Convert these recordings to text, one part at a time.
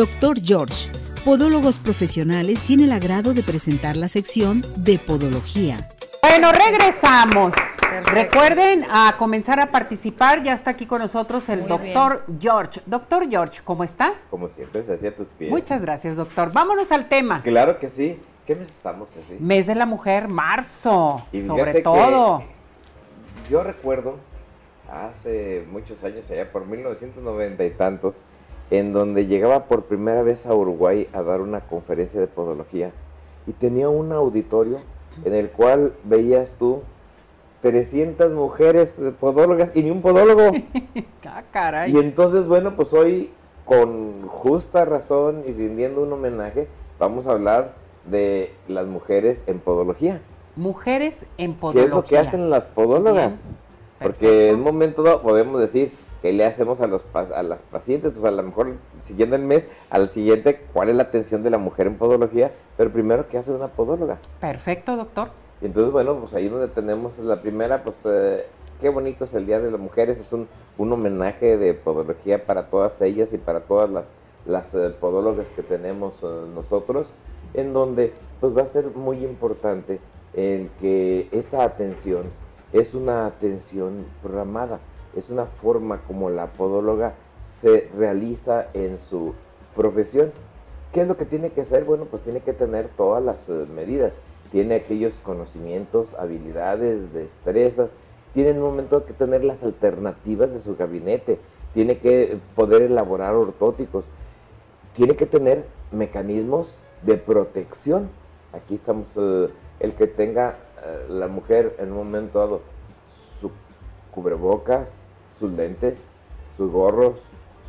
Doctor George, Podólogos Profesionales, tiene el agrado de presentar la sección de Podología. Bueno, regresamos. Recuerden a comenzar a participar. Ya está aquí con nosotros el doctor George. Doctor George, ¿cómo está? Como siempre, se hacía tus pies. Muchas gracias, doctor. Vámonos al tema. Claro que sí. ¿Qué mes estamos así? Mes de la mujer, marzo, sobre todo. Yo recuerdo hace muchos años, allá por 1990 y tantos, en donde llegaba por primera vez a Uruguay a dar una conferencia de podología y tenía un auditorio en el cual veías tú 300 mujeres podólogas y ni un podólogo. ah, caray. Y entonces, bueno, pues hoy, con justa razón y rindiendo un homenaje, vamos a hablar de las mujeres en podología. Mujeres en podología. ¿Qué es lo que hacen las podólogas? Porque en un momento dado podemos decir, ¿qué le hacemos a, los, a las pacientes? Pues a lo mejor siguiendo el mes, al siguiente, ¿cuál es la atención de la mujer en podología? Pero primero, ¿qué hace una podóloga? Perfecto, doctor. Y entonces, bueno, pues ahí donde tenemos la primera, pues eh, qué bonito es el Día de las Mujeres, es un, un, homenaje de podología para todas ellas y para todas las, las eh, podólogas que tenemos eh, nosotros, en donde pues va a ser muy importante el que esta atención es una atención programada, es una forma como la podóloga se realiza en su profesión. ¿Qué es lo que tiene que hacer? Bueno, pues tiene que tener todas las medidas tiene aquellos conocimientos, habilidades, destrezas, tiene en un momento que tener las alternativas de su gabinete, tiene que poder elaborar ortóticos, tiene que tener mecanismos de protección. Aquí estamos, eh, el que tenga eh, la mujer en un momento dado cubrebocas, sus lentes, sus gorros,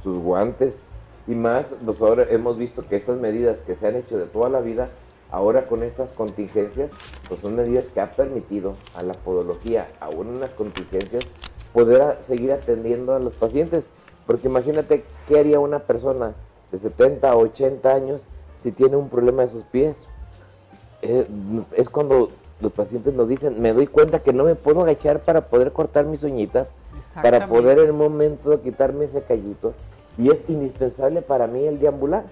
sus guantes y más, ahora hemos visto que estas medidas que se han hecho de toda la vida Ahora con estas contingencias, pues son medidas que ha permitido a la podología, aún en las contingencias, poder seguir atendiendo a los pacientes. Porque imagínate qué haría una persona de 70 o 80 años si tiene un problema de sus pies. Eh, es cuando los pacientes nos dicen, me doy cuenta que no me puedo agachar para poder cortar mis uñitas, para poder en el momento quitarme ese callito. Y es indispensable para mí el deambular.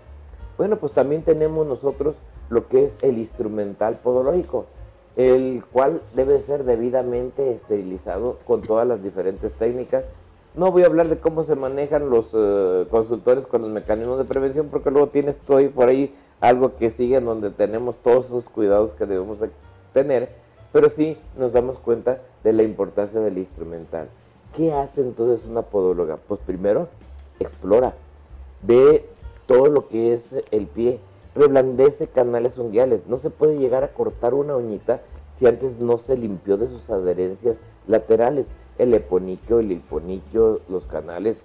Bueno, pues también tenemos nosotros lo que es el instrumental podológico, el cual debe ser debidamente esterilizado con todas las diferentes técnicas. No voy a hablar de cómo se manejan los eh, consultores con los mecanismos de prevención, porque luego tienes todo por ahí algo que sigue en donde tenemos todos esos cuidados que debemos de tener, pero sí nos damos cuenta de la importancia del instrumental. ¿Qué hace entonces una podóloga? Pues primero explora, ve todo lo que es el pie, reblandece canales unguiales. No se puede llegar a cortar una uñita si antes no se limpió de sus adherencias laterales. El eponiquio, el hiponiquio, los canales,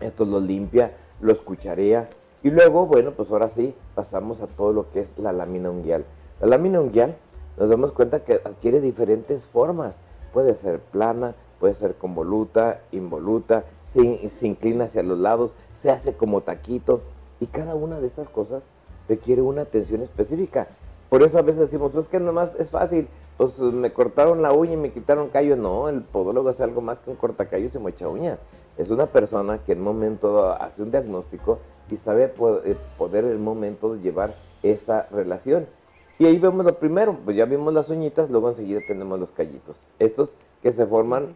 esto los limpia, los cucharea. Y luego, bueno, pues ahora sí pasamos a todo lo que es la lámina unguial. La lámina unguial nos damos cuenta que adquiere diferentes formas. Puede ser plana, puede ser convoluta, involuta, se, se inclina hacia los lados, se hace como taquito. Y cada una de estas cosas requiere una atención específica. Por eso a veces decimos, pues que nomás es fácil, pues me cortaron la uña y me quitaron callo. No, el podólogo es algo más que un cortacallos y mocha uñas. Es una persona que en un momento hace un diagnóstico y sabe eh, poder el momento llevar esa relación. Y ahí vemos lo primero, pues ya vimos las uñitas, luego enseguida tenemos los callitos. Estos que se forman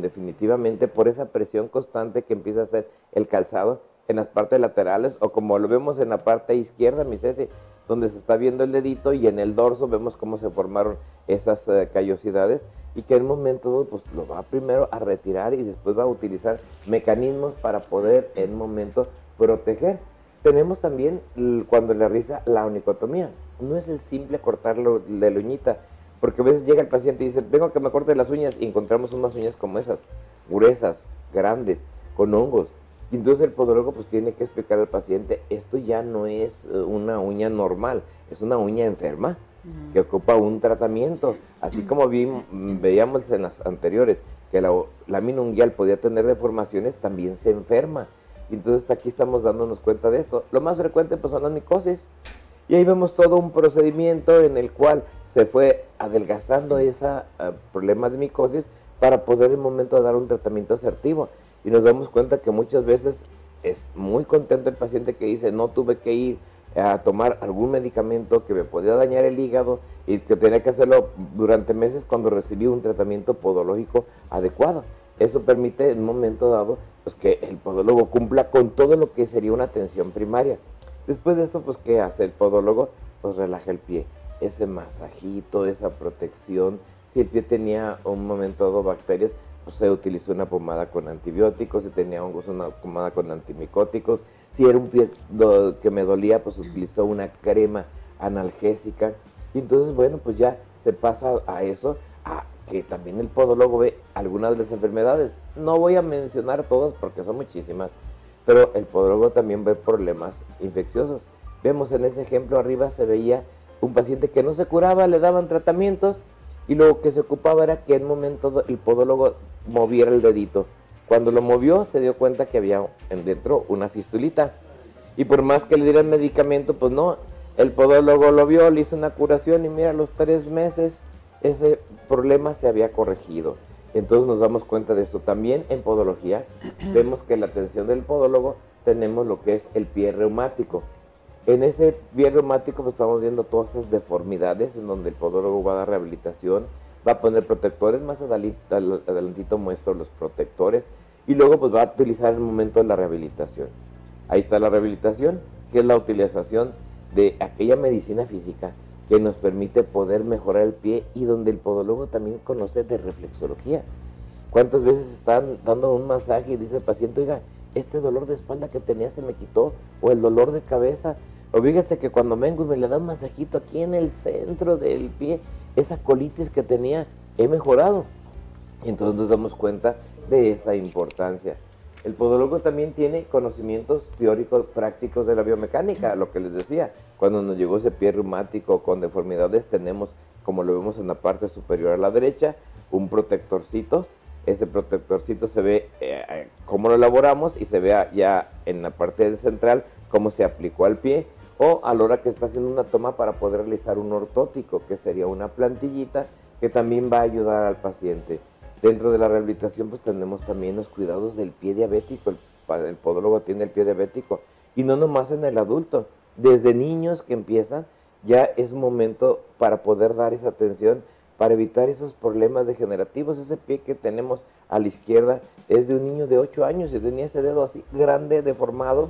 definitivamente por esa presión constante que empieza a hacer el calzado en las partes laterales o como lo vemos en la parte izquierda, mi Ceci, donde se está viendo el dedito y en el dorso vemos cómo se formaron esas eh, callosidades y que en un momento pues lo va primero a retirar y después va a utilizar mecanismos para poder en un momento proteger. Tenemos también cuando le realiza la onicotomía. No es el simple cortarlo de la uñita, porque a veces llega el paciente y dice, vengo a que me corte las uñas y encontramos unas uñas como esas, gruesas, grandes, con hongos. Y entonces el podólogo pues tiene que explicar al paciente, esto ya no es eh, una uña normal, es una uña enferma que ocupa un tratamiento. Así como veíamos en las anteriores que la lámina unguial podía tener deformaciones, también se enferma. Y entonces aquí estamos dándonos cuenta de esto. Lo más frecuente pues son las micosis. Y ahí vemos todo un procedimiento en el cual se fue adelgazando ese eh, problema de micosis para poder en momento dar un tratamiento asertivo y nos damos cuenta que muchas veces es muy contento el paciente que dice, no tuve que ir a tomar algún medicamento que me podía dañar el hígado y que tenía que hacerlo durante meses cuando recibí un tratamiento podológico adecuado. Eso permite en momento dado pues, que el podólogo cumpla con todo lo que sería una atención primaria. Después de esto, pues, ¿qué hace el podólogo? Pues relaja el pie. Ese masajito, esa protección. Si el pie tenía un momento dado bacterias, pues se utilizó una pomada con antibióticos. Si tenía hongos, una pomada con antimicóticos. Si era un pie que me dolía, pues utilizó una crema analgésica. Y entonces, bueno, pues ya se pasa a eso, a que también el podólogo ve algunas de las enfermedades. No voy a mencionar todas porque son muchísimas, pero el podólogo también ve problemas infecciosos. Vemos en ese ejemplo arriba se veía un paciente que no se curaba, le daban tratamientos y lo que se ocupaba era que en un momento el podólogo moviera el dedito. Cuando lo movió se dio cuenta que había dentro una fistulita. Y por más que le dieran medicamento, pues no, el podólogo lo vio, le hizo una curación y mira, a los tres meses ese problema se había corregido. Entonces nos damos cuenta de eso. También en podología vemos que la atención del podólogo tenemos lo que es el pie reumático. En ese pie reumático pues, estamos viendo todas esas deformidades en donde el podólogo va a dar rehabilitación, va a poner protectores, más adelantito muestro los protectores y luego pues va a utilizar el momento de la rehabilitación. Ahí está la rehabilitación, que es la utilización de aquella medicina física que nos permite poder mejorar el pie y donde el podólogo también conoce de reflexología. ¿Cuántas veces están dando un masaje y dice el paciente, oiga, este dolor de espalda que tenía se me quitó, o el dolor de cabeza, o fíjese que cuando vengo y me le da un masajito aquí en el centro del pie, esa colitis que tenía, he mejorado. Y entonces nos damos cuenta de esa importancia. El podólogo también tiene conocimientos teóricos prácticos de la biomecánica, lo que les decía. Cuando nos llegó ese pie reumático con deformidades, tenemos, como lo vemos en la parte superior a la derecha, un protectorcito. Ese protectorcito se ve eh, cómo lo elaboramos y se ve ya en la parte central cómo se aplicó al pie o a la hora que está haciendo una toma para poder realizar un ortótico, que sería una plantillita que también va a ayudar al paciente. Dentro de la rehabilitación pues tenemos también los cuidados del pie diabético, el, podólogo tiene el pie diabético y no nomás en el adulto, desde niños que empiezan ya es momento para poder dar esa atención para evitar esos problemas degenerativos. Ese pie que tenemos a la izquierda es de un niño de 8 años y tenía ese dedo así grande, deformado,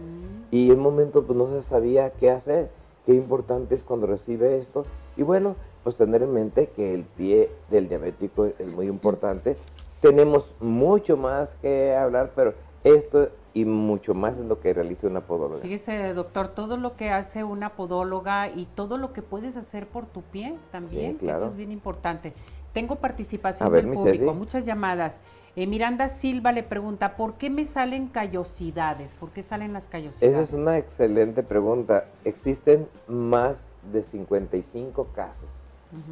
y en un momento pues no se sabía qué hacer. Qué importante es cuando recibe esto. Y bueno, pues tener en mente que el pie del diabético es muy importante. Tenemos mucho más que hablar, pero esto y mucho más es lo que realiza una podóloga. Fíjese, doctor, todo lo que hace una podóloga y todo lo que puedes hacer por tu pie también, eso es bien importante. Tengo participación del público, muchas llamadas. Eh, Miranda Silva le pregunta, ¿por qué me salen callosidades? ¿Por qué salen las callosidades? Esa es una excelente pregunta. Existen más de 55 casos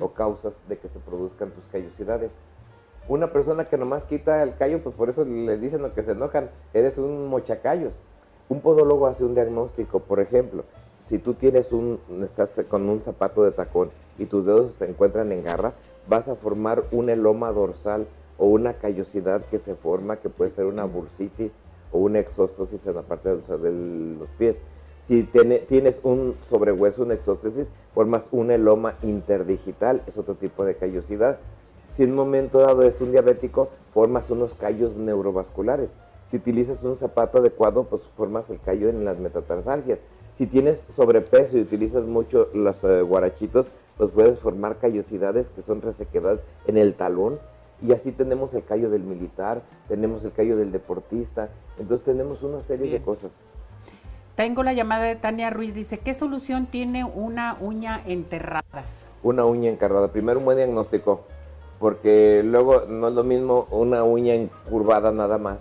o causas de que se produzcan tus callosidades. Una persona que nomás quita el callo, pues por eso le dicen lo que se enojan, eres un mochacallos. Un podólogo hace un diagnóstico, por ejemplo, si tú tienes un, estás con un zapato de tacón y tus dedos se encuentran en garra, vas a formar un eloma dorsal o una callosidad que se forma, que puede ser una bursitis o una exóstosis en la parte de los pies. Si tienes un sobrehueso, una exóstesis, formas un eloma interdigital, es otro tipo de callosidad. Si en un momento dado es un diabético, formas unos callos neurovasculares. Si utilizas un zapato adecuado, pues formas el callo en las metatarsalgias. Si tienes sobrepeso y utilizas mucho los eh, guarachitos, pues puedes formar callosidades que son resequedades en el talón. Y así tenemos el callo del militar, tenemos el callo del deportista. Entonces tenemos una serie de cosas. Tengo la llamada de Tania Ruiz, dice, ¿qué solución tiene una uña enterrada? Una uña encarrada, primero un buen diagnóstico, porque luego no es lo mismo una uña encurvada nada más,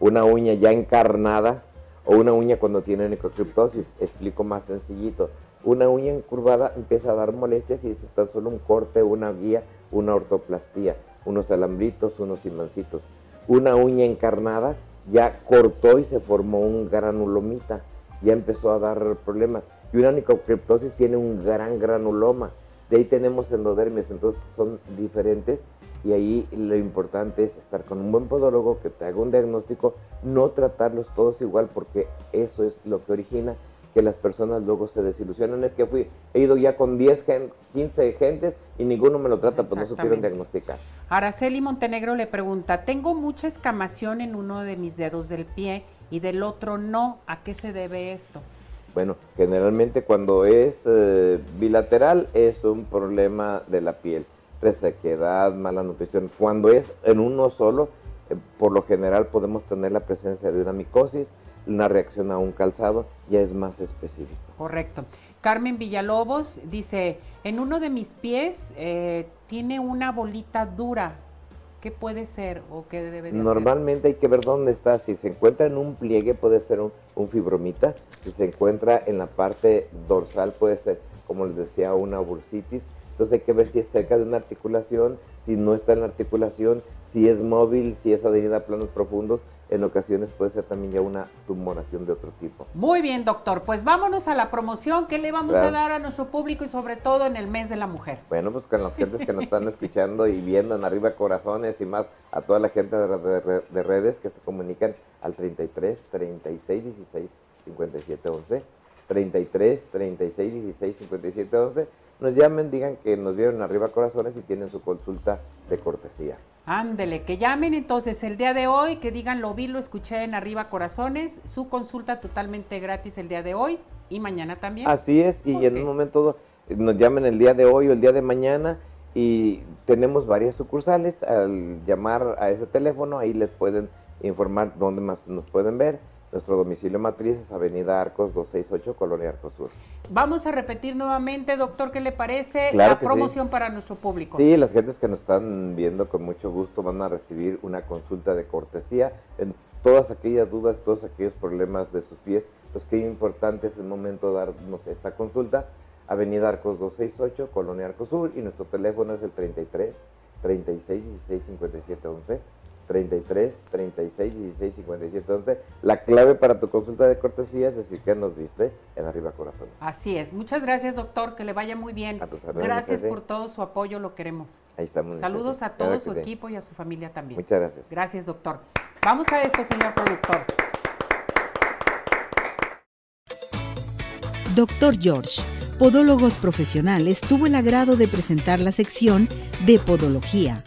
una uña ya encarnada o una uña cuando tiene necrocriptosis, explico más sencillito. Una uña encurvada empieza a dar molestias y es tan solo un corte, una guía, una ortoplastía, unos alambritos, unos imancitos. Una uña encarnada ya cortó y se formó un granulomita ya empezó a dar problemas. Y una nicocriptosis tiene un gran granuloma. De ahí tenemos endodermias, entonces son diferentes y ahí lo importante es estar con un buen podólogo que te haga un diagnóstico, no tratarlos todos igual porque eso es lo que origina que las personas luego se desilusionan. Es que fui, he ido ya con 10, 15 gentes y ninguno me lo trata, pues no supieron diagnosticar. Araceli Montenegro le pregunta, tengo mucha escamación en uno de mis dedos del pie y del otro no, ¿a qué se debe esto? Bueno, generalmente cuando es eh, bilateral es un problema de la piel, resequedad, mala nutrición. Cuando es en uno solo, eh, por lo general podemos tener la presencia de una micosis, una reacción a un calzado ya es más específico. Correcto. Carmen Villalobos dice, en uno de mis pies eh, tiene una bolita dura. ¿Qué puede ser o qué debe de Normalmente hay que ver dónde está. Si se encuentra en un pliegue puede ser un, fibromita. Si se encuentra en la parte dorsal puede ser, como les decía, una bursitis. Entonces hay que ver si es cerca de una articulación, si no está en la articulación, si es móvil, si es adherida a planos profundos en ocasiones puede ser también ya una tumoración de otro tipo. Muy bien, doctor. Pues vámonos a la promoción. ¿Qué le vamos a dar a nuestro público y sobre todo en el mes de la mujer? Bueno, pues con las gentes que nos están escuchando y viendo en Arriba Corazones y más a toda la gente de, redes que se comunican al 33 36 16 57 11. 33 36 16 57 11. Nos llamen, digan que nos vieron Arriba Corazones y tienen su consulta de cortesía. Ándele, que llamen entonces el día de hoy, que digan lo vi, lo escuché en Arriba Corazones, su consulta totalmente gratis el día de hoy y mañana también. Así es, y en un momento nos llamen el día de hoy o el día de mañana y tenemos varias sucursales, al llamar a ese teléfono ahí les pueden informar dónde más nos pueden ver nuestro domicilio matriz es Avenida Arcos 268, Colonia Arcos Sur. Vamos a repetir nuevamente, doctor, ¿qué le parece la promoción para nuestro público? Sí, las gentes que nos están viendo con mucho gusto van a recibir una consulta de cortesía en todas aquellas dudas, todos aquellos problemas de sus pies. Pues qué importante es el momento de darnos esta consulta. Avenida Arcos 268, Colonia Arcos Sur y nuestro teléfono es el 33 36 16 57 11. 33 36 16 57 11. La clave para tu consulta de cortesía es decir que nos viste en Arriba Corazones. Así es. Muchas gracias, doctor. Que le vaya muy bien. gracias por todo su apoyo, lo queremos. Ahí estamos. Saludos a todo su equipo y a su familia también. Muchas gracias. Gracias, doctor. Vamos a esto, señor productor. Doctor George, Podólogos Profesionales, tuvo el agrado de presentar la sección de Podología